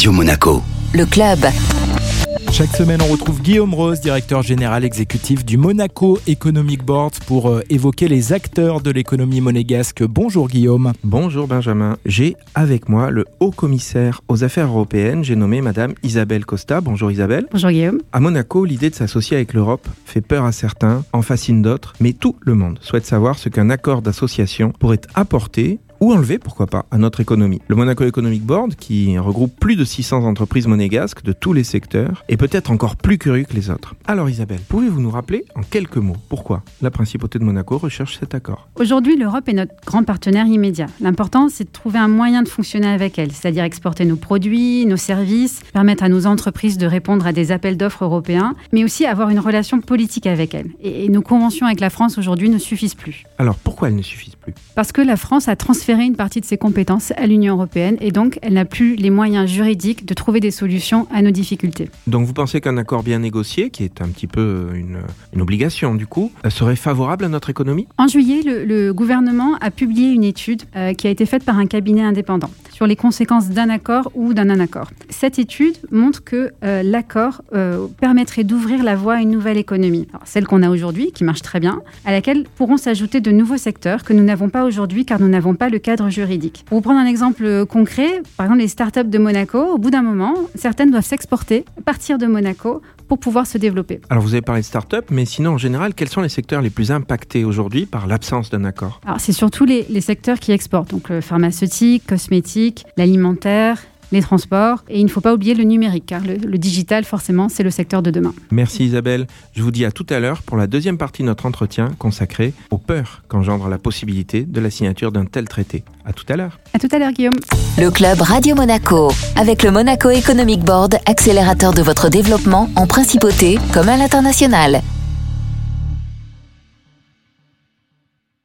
Radio Monaco. Le club. Chaque semaine, on retrouve Guillaume Rose, directeur général exécutif du Monaco Economic Board, pour euh, évoquer les acteurs de l'économie monégasque. Bonjour Guillaume. Bonjour Benjamin. J'ai avec moi le haut commissaire aux affaires européennes. J'ai nommé Madame Isabelle Costa. Bonjour Isabelle. Bonjour Guillaume. À Monaco, l'idée de s'associer avec l'Europe fait peur à certains, en fascine d'autres, mais tout le monde souhaite savoir ce qu'un accord d'association pourrait apporter ou enlever, pourquoi pas, à notre économie. Le Monaco Economic Board, qui regroupe plus de 600 entreprises monégasques de tous les secteurs, est peut-être encore plus curieux que les autres. Alors Isabelle, pouvez-vous nous rappeler en quelques mots pourquoi la principauté de Monaco recherche cet accord? Aujourd'hui, l'Europe est notre grand partenaire immédiat. L'important, c'est de trouver un moyen de fonctionner avec elle, c'est-à-dire exporter nos produits, nos services, permettre à nos entreprises de répondre à des appels d'offres européens, mais aussi avoir une relation politique avec elle. Et, nos conventions avec la France aujourd'hui ne suffisent plus. Alors pourquoi elles ne suffisent plus? Parce que la France a transféré une partie de ses compétences à l'Union européenne et donc elle n'a plus les moyens juridiques de trouver des solutions à nos difficultés. Donc vous pensez qu'un accord bien négocié, qui est un petit peu une, une obligation du coup, euh, serait favorable à notre économie? En juillet, le, gouvernement a publié une étude euh, qui a été faite par un cabinet indépendant sur les conséquences d'un accord ou d'un non-accord. Cette étude montre que euh, l'accord permettrait d'ouvrir la voie à une nouvelle économie, celle qu'on a aujourd'hui, qui marche très bien, à laquelle pourront s'ajouter de nouveaux secteurs que nous n'avons pas aujourd'hui car nous n'avons pas le cadre juridique. Pour vous prendre un exemple concret, par exemple les startups de Monaco, au bout d'un moment, certaines doivent s'exporter, partir de Monaco pour pouvoir se développer. Alors vous avez parlé de startups, mais sinon en général, quels sont les secteurs les plus impactés aujourd'hui par l'absence d'un accord? Alors c'est surtout les, les, secteurs qui exportent, donc le pharmaceutique, cosmétique, l'alimentaire, les transports. Et il ne faut pas oublier le numérique, car le, digital, forcément, c'est le secteur de demain. Merci Isabelle. Je vous dis à tout à l'heure pour la deuxième partie de notre entretien consacré aux peurs qu'engendre la possibilité de la signature d'un tel traité. À tout à l'heure. À tout à l'heure, Guillaume. Le club Radio Monaco, avec le Monaco Economic Board, accélérateur de votre développement en principauté comme à l'international.